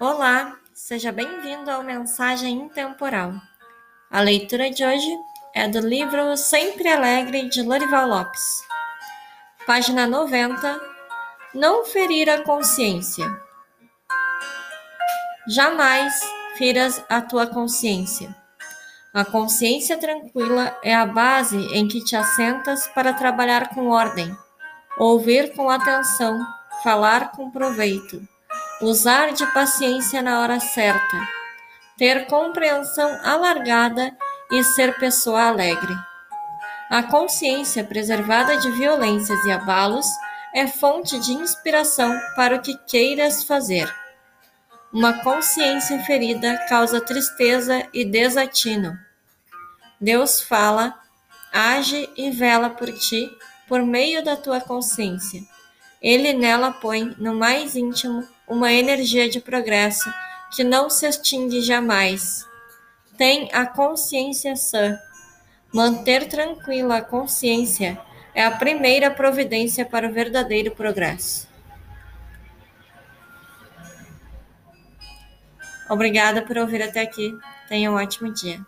Olá, seja bem-vindo ao Mensagem Intemporal. A leitura de hoje é do livro Sempre Alegre de Lorival Lopes. Página 90. Não ferir a consciência. Jamais firas a tua consciência. A consciência tranquila é a base em que te assentas para trabalhar com ordem, ouvir com atenção, falar com proveito, usar de paciência na hora certa, ter compreensão alargada e ser pessoa alegre. A consciência preservada de violências e abalos é fonte de inspiração para o que queiras fazer. Uma consciência ferida causa tristeza e desatino. Deus fala, age e vela por ti por meio da tua consciência. Ele nela põe, no mais íntimo, uma energia de progresso que não se extingue jamais. Tem a consciência sã. Manter tranquila a consciência é a primeira providência para o verdadeiro progresso. Obrigada por ouvir até aqui. Tenha um ótimo dia.